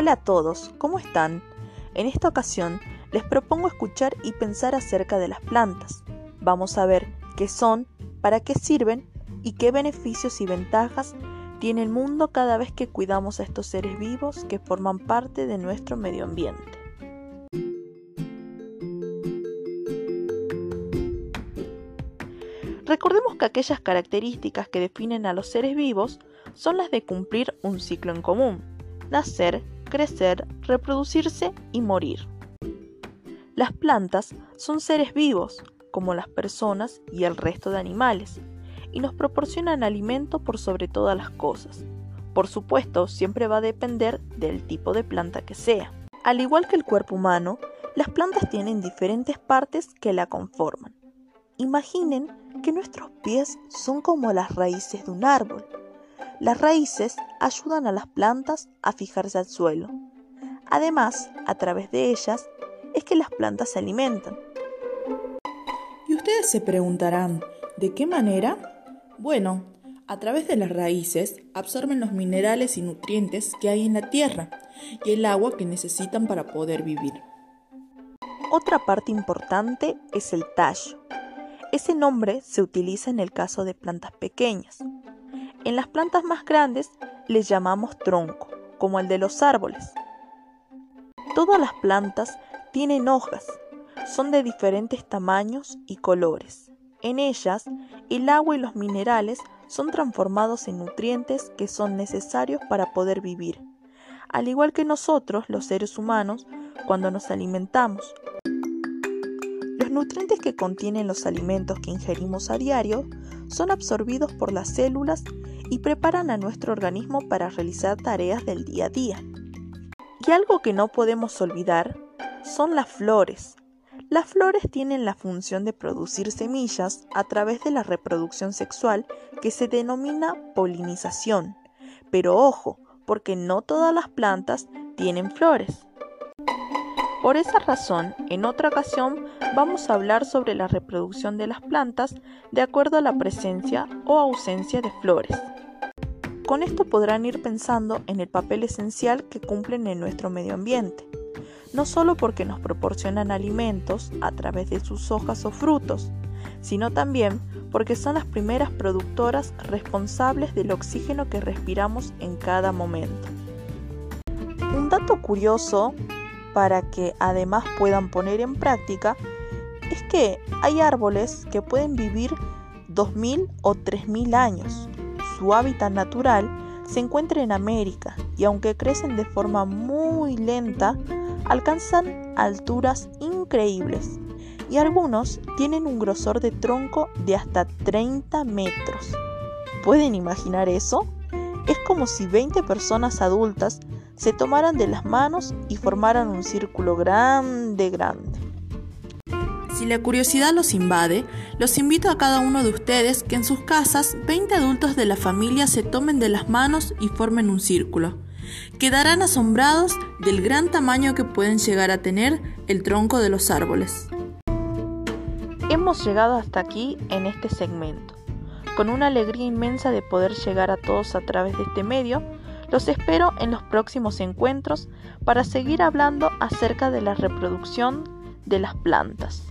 Hola a todos, ¿cómo están? En esta ocasión les propongo escuchar y pensar acerca de las plantas. Vamos a ver qué son, para qué sirven y qué beneficios y ventajas tiene el mundo cada vez que cuidamos a estos seres vivos que forman parte de nuestro medio ambiente. Recordemos que aquellas características que definen a los seres vivos son las de cumplir un ciclo en común, nacer, crecer, reproducirse y morir. Las plantas son seres vivos, como las personas y el resto de animales, y nos proporcionan alimento por sobre todas las cosas. Por supuesto, siempre va a depender del tipo de planta que sea. Al igual que el cuerpo humano, las plantas tienen diferentes partes que la conforman. Imaginen que nuestros pies son como las raíces de un árbol. Las raíces ayudan a las plantas a fijarse al suelo. Además, a través de ellas es que las plantas se alimentan. Y ustedes se preguntarán, ¿de qué manera? Bueno, a través de las raíces absorben los minerales y nutrientes que hay en la tierra y el agua que necesitan para poder vivir. Otra parte importante es el tallo. Ese nombre se utiliza en el caso de plantas pequeñas. En las plantas más grandes les llamamos tronco, como el de los árboles. Todas las plantas tienen hojas, son de diferentes tamaños y colores. En ellas, el agua y los minerales son transformados en nutrientes que son necesarios para poder vivir, al igual que nosotros, los seres humanos, cuando nos alimentamos los nutrientes que contienen los alimentos que ingerimos a diario son absorbidos por las células y preparan a nuestro organismo para realizar tareas del día a día. Y algo que no podemos olvidar son las flores. Las flores tienen la función de producir semillas a través de la reproducción sexual que se denomina polinización. Pero ojo, porque no todas las plantas tienen flores. Por esa razón, en otra ocasión vamos a hablar sobre la reproducción de las plantas de acuerdo a la presencia o ausencia de flores. Con esto podrán ir pensando en el papel esencial que cumplen en nuestro medio ambiente, no solo porque nos proporcionan alimentos a través de sus hojas o frutos, sino también porque son las primeras productoras responsables del oxígeno que respiramos en cada momento. Un dato curioso para que además puedan poner en práctica es que hay árboles que pueden vivir 2.000 o 3.000 años. Su hábitat natural se encuentra en América y aunque crecen de forma muy lenta, alcanzan alturas increíbles y algunos tienen un grosor de tronco de hasta 30 metros. ¿Pueden imaginar eso? Es como si 20 personas adultas se tomaran de las manos y formaran un círculo grande, grande. Si la curiosidad los invade, los invito a cada uno de ustedes que en sus casas 20 adultos de la familia se tomen de las manos y formen un círculo. Quedarán asombrados del gran tamaño que pueden llegar a tener el tronco de los árboles. Hemos llegado hasta aquí en este segmento. Con una alegría inmensa de poder llegar a todos a través de este medio, los espero en los próximos encuentros para seguir hablando acerca de la reproducción de las plantas.